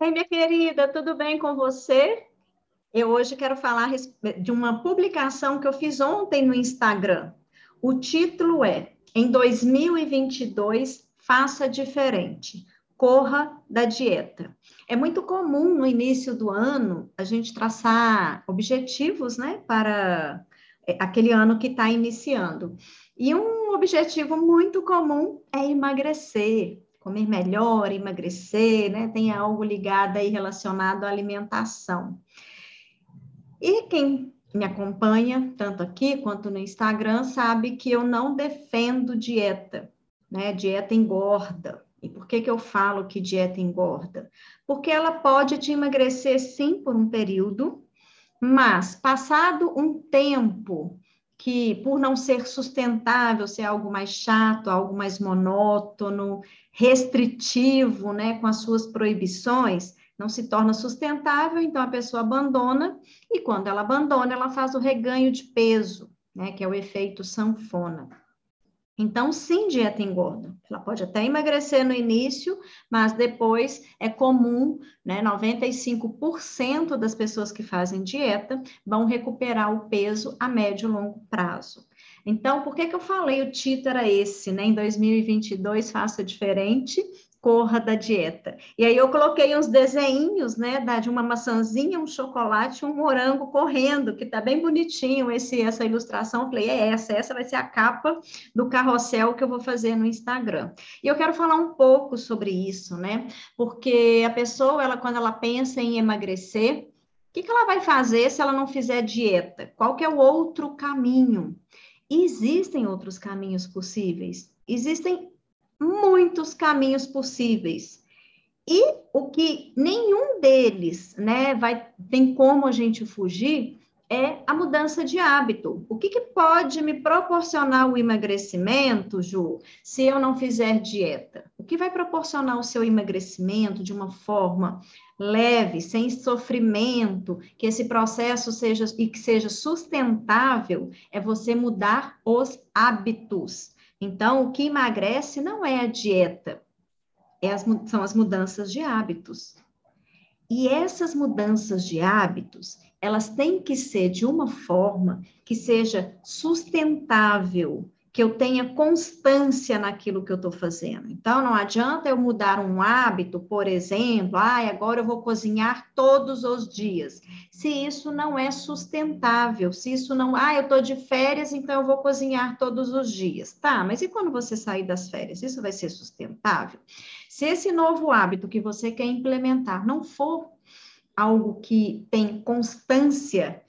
Oi, minha querida, tudo bem com você? Eu hoje quero falar de uma publicação que eu fiz ontem no Instagram. O título é Em 2022, faça diferente. Corra da dieta. É muito comum no início do ano a gente traçar objetivos, né, para é, aquele ano que está iniciando. E um objetivo muito comum é emagrecer, comer melhor, emagrecer, né? Tem algo ligado aí relacionado à alimentação. E quem me acompanha, tanto aqui quanto no Instagram, sabe que eu não defendo dieta, né? Dieta engorda. E por que, que eu falo que dieta engorda? Porque ela pode te emagrecer sim por um período, mas passado um tempo que, por não ser sustentável, ser algo mais chato, algo mais monótono, restritivo, né, com as suas proibições, não se torna sustentável, então a pessoa abandona, e quando ela abandona, ela faz o reganho de peso, né, que é o efeito sanfona. Então, sim, dieta engorda. Ela pode até emagrecer no início, mas depois é comum, né? 95% das pessoas que fazem dieta vão recuperar o peso a médio e longo prazo. Então, por que, que eu falei o título era esse, né? Em 2022, faça diferente, corra da dieta. E aí eu coloquei uns desenhos, né, de uma maçãzinha, um chocolate, um morango correndo, que tá bem bonitinho esse essa ilustração. Eu falei, é essa, essa vai ser a capa do carrossel que eu vou fazer no Instagram. E eu quero falar um pouco sobre isso, né? Porque a pessoa, ela quando ela pensa em emagrecer, o que, que ela vai fazer se ela não fizer dieta? Qual que é o outro caminho? Existem outros caminhos possíveis. Existem muitos caminhos possíveis. E o que nenhum deles, né, vai tem como a gente fugir é a mudança de hábito. O que, que pode me proporcionar o emagrecimento, Ju, se eu não fizer dieta? O que vai proporcionar o seu emagrecimento de uma forma leve, sem sofrimento, que esse processo seja e que seja sustentável, é você mudar os hábitos. Então, o que emagrece não é a dieta, é as, são as mudanças de hábitos. E essas mudanças de hábitos, elas têm que ser de uma forma que seja sustentável, que eu tenha constância naquilo que eu estou fazendo. Então, não adianta eu mudar um hábito, por exemplo, ah, agora eu vou cozinhar todos os dias. Se isso não é sustentável, se isso não, ah, eu estou de férias, então eu vou cozinhar todos os dias. Tá, mas e quando você sair das férias? Isso vai ser sustentável? Se esse novo hábito que você quer implementar não for algo que tem constância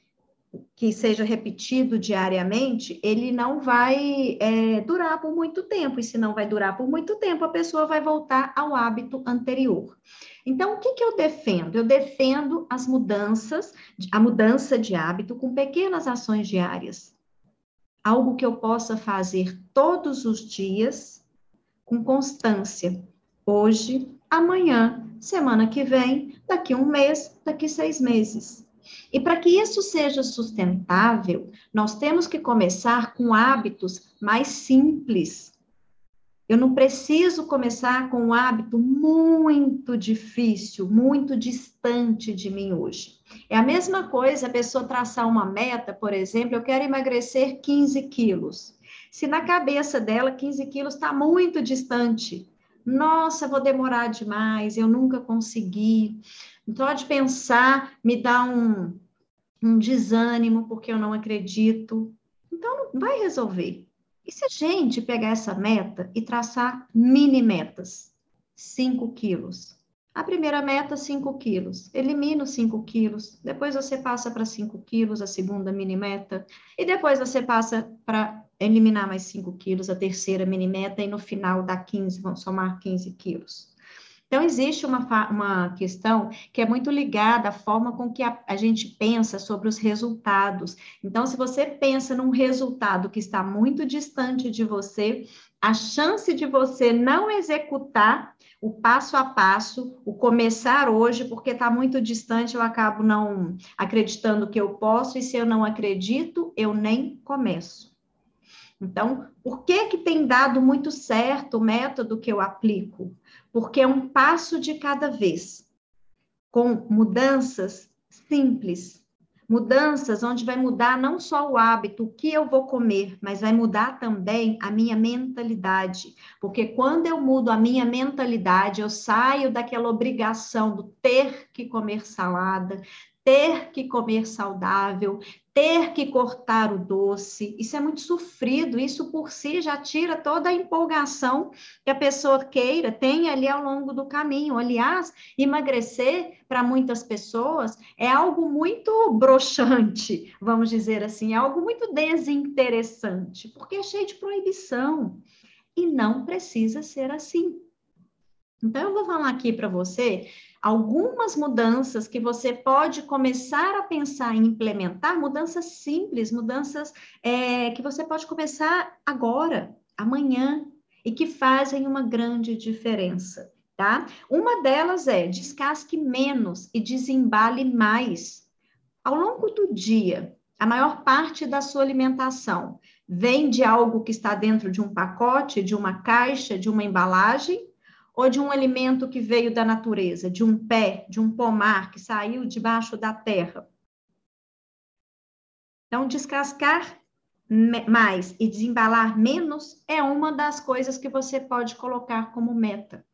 que seja repetido diariamente, ele não vai é, durar por muito tempo, e se não vai durar por muito tempo, a pessoa vai voltar ao hábito anterior. Então, o que, que eu defendo? Eu defendo as mudanças, a mudança de hábito com pequenas ações diárias. Algo que eu possa fazer todos os dias com constância. Hoje, amanhã, semana que vem, daqui um mês, daqui seis meses. E para que isso seja sustentável, nós temos que começar com hábitos mais simples. Eu não preciso começar com um hábito muito difícil, muito distante de mim hoje. É a mesma coisa a pessoa traçar uma meta, por exemplo, eu quero emagrecer 15 quilos. Se na cabeça dela 15 quilos está muito distante, nossa, vou demorar demais, eu nunca consegui. Só de pensar me dá um, um desânimo, porque eu não acredito. Então, não vai resolver. E se a gente pegar essa meta e traçar mini metas? 5 quilos. A primeira meta, 5 quilos. Elimina os 5 quilos. Depois você passa para 5 quilos, a segunda mini meta. E depois você passa para eliminar mais 5 quilos, a terceira mini meta. E no final dá 15, vão somar 15 quilos. Então, existe uma, uma questão que é muito ligada à forma com que a, a gente pensa sobre os resultados. Então, se você pensa num resultado que está muito distante de você, a chance de você não executar o passo a passo, o começar hoje, porque está muito distante, eu acabo não acreditando que eu posso, e se eu não acredito, eu nem começo. Então, por que que tem dado muito certo o método que eu aplico? Porque é um passo de cada vez. com mudanças simples, mudanças onde vai mudar não só o hábito, o que eu vou comer, mas vai mudar também a minha mentalidade. Porque quando eu mudo a minha mentalidade, eu saio daquela obrigação do ter que comer salada, ter que comer saudável, ter que cortar o doce. Isso é muito sofrido, isso por si já tira toda a empolgação que a pessoa queira, tem ali ao longo do caminho. Aliás, emagrecer para muitas pessoas é algo muito broxante, vamos dizer assim, é algo muito desinteressante, porque é cheio de proibição. E não precisa ser assim. Então, eu vou falar aqui para você algumas mudanças que você pode começar a pensar em implementar, mudanças simples, mudanças é, que você pode começar agora, amanhã, e que fazem uma grande diferença, tá? Uma delas é descasque menos e desembale mais. Ao longo do dia, a maior parte da sua alimentação vem de algo que está dentro de um pacote, de uma caixa, de uma embalagem, ou de um alimento que veio da natureza, de um pé, de um pomar que saiu debaixo da terra. Então, descascar mais e desembalar menos é uma das coisas que você pode colocar como meta.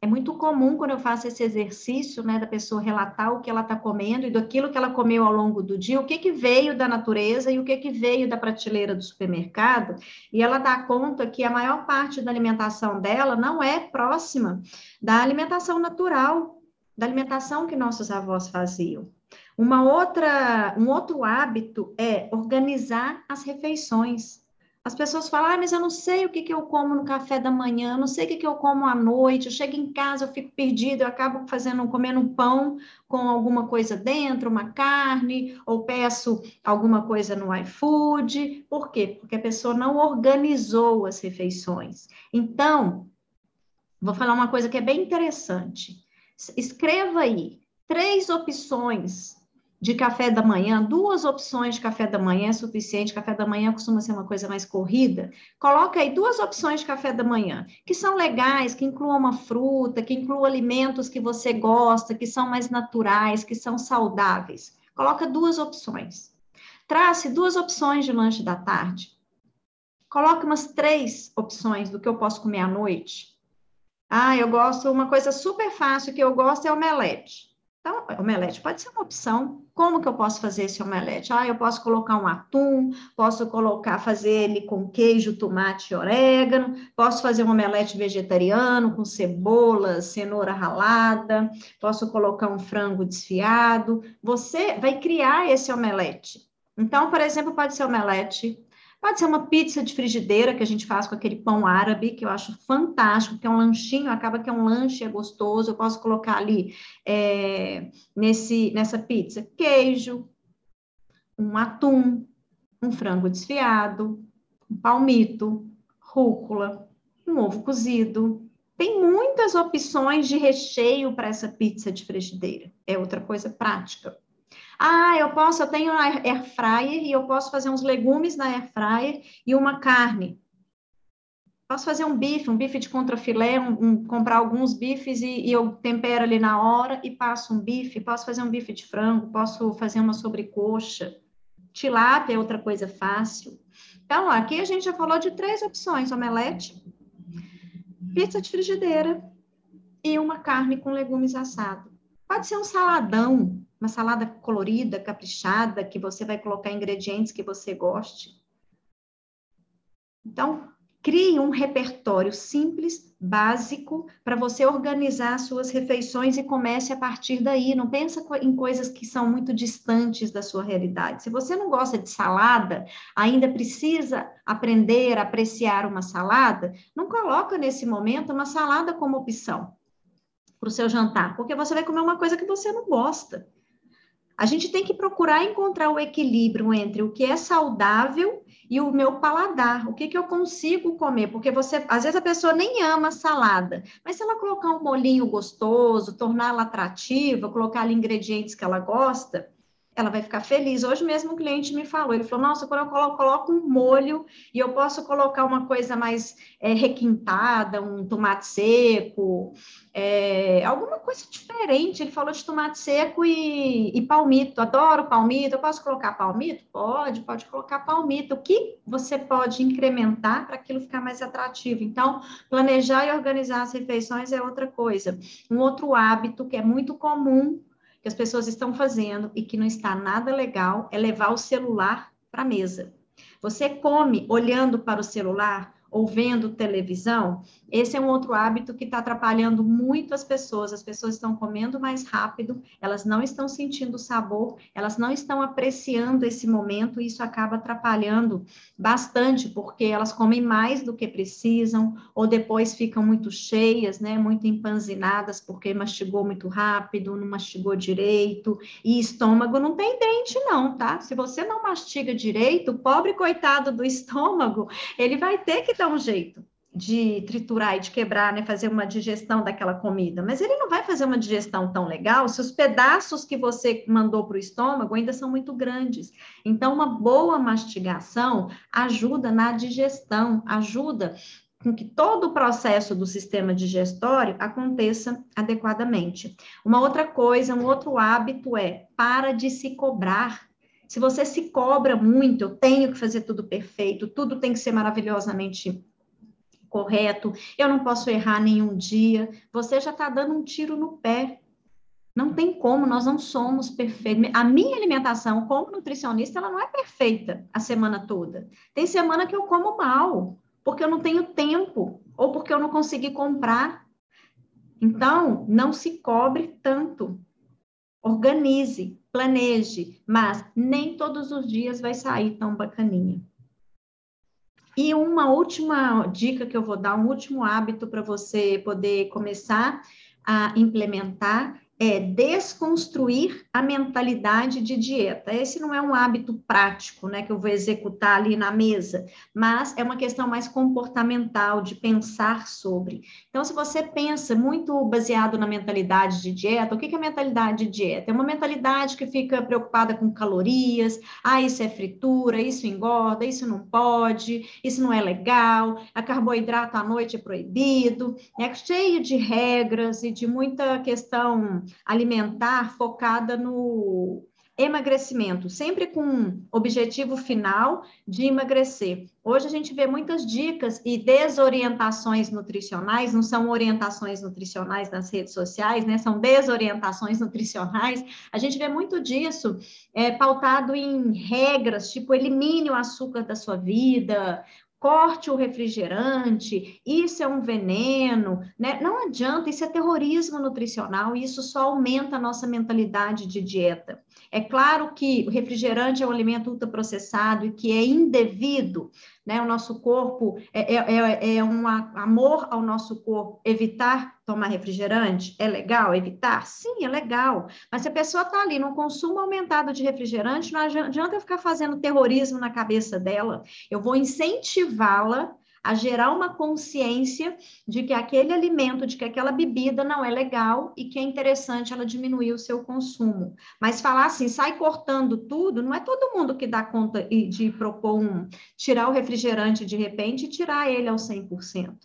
É muito comum quando eu faço esse exercício, né, da pessoa relatar o que ela está comendo e daquilo que ela comeu ao longo do dia, o que, que veio da natureza e o que, que veio da prateleira do supermercado, e ela dá conta que a maior parte da alimentação dela não é próxima da alimentação natural, da alimentação que nossos avós faziam. Uma outra, um outro hábito é organizar as refeições. As pessoas falam, ah, mas eu não sei o que, que eu como no café da manhã, eu não sei o que, que eu como à noite, eu chego em casa, eu fico perdida, eu acabo fazendo, comendo um pão com alguma coisa dentro, uma carne, ou peço alguma coisa no iFood. Por quê? Porque a pessoa não organizou as refeições. Então, vou falar uma coisa que é bem interessante. Escreva aí três opções de café da manhã, duas opções de café da manhã é suficiente. Café da manhã costuma ser uma coisa mais corrida. Coloca aí duas opções de café da manhã, que são legais, que incluam uma fruta, que incluam alimentos que você gosta, que são mais naturais, que são saudáveis. Coloca duas opções. Trace duas opções de lanche da tarde. Coloque umas três opções do que eu posso comer à noite. Ah, eu gosto, uma coisa super fácil que eu gosto é omelete. Então, omelete pode ser uma opção. Como que eu posso fazer esse omelete? Ah, eu posso colocar um atum, posso colocar, fazer ele com queijo, tomate e orégano, posso fazer um omelete vegetariano com cebola, cenoura ralada, posso colocar um frango desfiado. Você vai criar esse omelete. Então, por exemplo, pode ser omelete Pode ser uma pizza de frigideira que a gente faz com aquele pão árabe, que eu acho fantástico, que é um lanchinho, acaba que é um lanche, é gostoso. Eu posso colocar ali é, nesse, nessa pizza queijo, um atum, um frango desfiado, um palmito, rúcula, um ovo cozido. Tem muitas opções de recheio para essa pizza de frigideira. É outra coisa prática. Ah, eu posso, eu tenho air fryer e eu posso fazer uns legumes na air fryer e uma carne. Posso fazer um bife, um bife de contrafilé, um, um, comprar alguns bifes e, e, eu tempero ali na hora e passo um bife. Posso fazer um bife de frango, posso fazer uma sobrecoxa. Tilápia é outra coisa fácil. Então, aqui a gente já falou de três opções: omelete, pizza de frigideira e uma carne com legumes assado. Pode ser um saladão, uma salada colorida, caprichada, que você vai colocar ingredientes que você goste. Então, crie um repertório simples, básico, para você organizar suas refeições e comece a partir daí. Não pensa em coisas que são muito distantes da sua realidade. Se você não gosta de salada, ainda precisa aprender a apreciar uma salada, não coloca nesse momento uma salada como opção para o seu jantar, porque você vai comer uma coisa que você não gosta. A gente tem que procurar encontrar o equilíbrio entre o que é saudável e o meu paladar, o que, que eu consigo comer, porque você, às vezes a pessoa nem ama salada, mas se ela colocar um molinho gostoso, torná-la atrativa, colocar ali ingredientes que ela gosta, ela vai ficar feliz. Hoje mesmo um cliente me falou, ele falou, nossa, quando eu coloco, coloco um molho e eu posso colocar uma coisa mais é, requintada, um tomate seco, é, alguma coisa diferente. Ele falou de tomate seco e, e palmito. Adoro palmito. Eu posso colocar palmito? Pode, pode colocar palmito. O que você pode incrementar para aquilo ficar mais atrativo? Então, planejar e organizar as refeições é outra coisa. Um outro hábito que é muito comum que as pessoas estão fazendo e que não está nada legal é levar o celular para a mesa. Você come olhando para o celular, ou vendo televisão, esse é um outro hábito que está atrapalhando muito as pessoas. As pessoas estão comendo mais rápido, elas não estão sentindo o sabor, elas não estão apreciando esse momento, e isso acaba atrapalhando bastante, porque elas comem mais do que precisam, ou depois ficam muito cheias, né? Muito empanzinadas, porque mastigou muito rápido, não mastigou direito, e estômago não tem dente, não, tá? Se você não mastiga direito, o pobre coitado do estômago, ele vai ter que dar um jeito de triturar e de quebrar, né, fazer uma digestão daquela comida, mas ele não vai fazer uma digestão tão legal se os pedaços que você mandou para o estômago ainda são muito grandes. Então, uma boa mastigação ajuda na digestão, ajuda com que todo o processo do sistema digestório aconteça adequadamente. Uma outra coisa, um outro hábito é para de se cobrar se você se cobra muito, eu tenho que fazer tudo perfeito, tudo tem que ser maravilhosamente correto, eu não posso errar nenhum dia, você já está dando um tiro no pé. Não tem como, nós não somos perfeitos. A minha alimentação, como nutricionista, ela não é perfeita a semana toda. Tem semana que eu como mal, porque eu não tenho tempo, ou porque eu não consegui comprar. Então, não se cobre tanto. Organize, planeje, mas nem todos os dias vai sair tão bacaninha. E uma última dica que eu vou dar, um último hábito para você poder começar a implementar é desconstruir a mentalidade de dieta. Esse não é um hábito prático, né, que eu vou executar ali na mesa, mas é uma questão mais comportamental, de pensar sobre. Então, se você pensa muito baseado na mentalidade de dieta, o que é mentalidade de dieta? É uma mentalidade que fica preocupada com calorias, ah, isso é fritura, isso engorda, isso não pode, isso não é legal, a carboidrato à noite é proibido, é cheio de regras e de muita questão alimentar focada no emagrecimento, sempre com objetivo final de emagrecer. Hoje a gente vê muitas dicas e desorientações nutricionais, não são orientações nutricionais nas redes sociais, né? São desorientações nutricionais. A gente vê muito disso é, pautado em regras, tipo elimine o açúcar da sua vida, corte o refrigerante, isso é um veneno, né? Não adianta, isso é terrorismo nutricional e isso só aumenta a nossa mentalidade de dieta. É claro que o refrigerante é um alimento ultraprocessado e que é indevido, né? O nosso corpo é, é, é, é um amor ao nosso corpo evitar tomar refrigerante. É legal evitar? Sim, é legal. Mas se a pessoa está ali no consumo aumentado de refrigerante, não adianta eu ficar fazendo terrorismo na cabeça dela. Eu vou incentivá-la a gerar uma consciência de que aquele alimento, de que aquela bebida não é legal e que é interessante ela diminuir o seu consumo. Mas falar assim, sai cortando tudo, não é todo mundo que dá conta de propor um, tirar o refrigerante de repente e tirar ele ao 100%.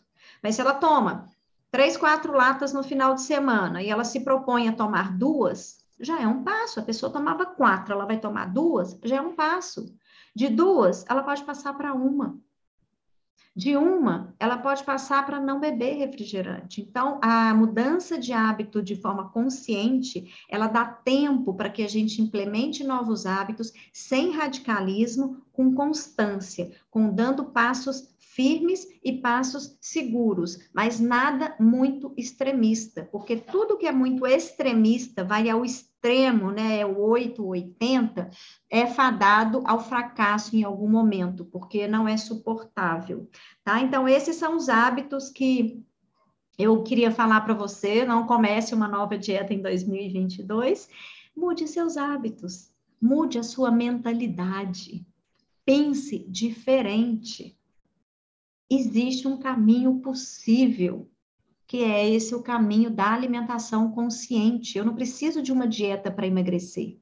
Mas se ela toma três, quatro latas no final de semana e ela se propõe a tomar duas, já é um passo. A pessoa tomava quatro, ela vai tomar duas, já é um passo. De duas, ela pode passar para uma. De uma, ela pode passar para não beber refrigerante. Então, a mudança de hábito de forma consciente, ela dá tempo para que a gente implemente novos hábitos sem radicalismo, com constância, com dando passos firmes e passos seguros, mas nada muito extremista, porque tudo que é muito extremista vai ao extremo, né, é o 8, 80, é fadado ao fracasso em algum momento, porque não é suportável, tá? Então, esses são os hábitos que eu queria falar para você, não comece uma nova dieta em 2022, mude seus hábitos, mude a sua mentalidade, pense diferente, existe um caminho possível, que é esse o caminho da alimentação consciente. Eu não preciso de uma dieta para emagrecer.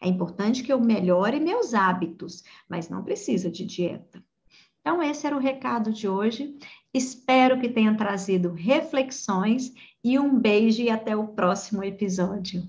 É importante que eu melhore meus hábitos, mas não precisa de dieta. Então, esse era o recado de hoje. Espero que tenha trazido reflexões e um beijo e até o próximo episódio.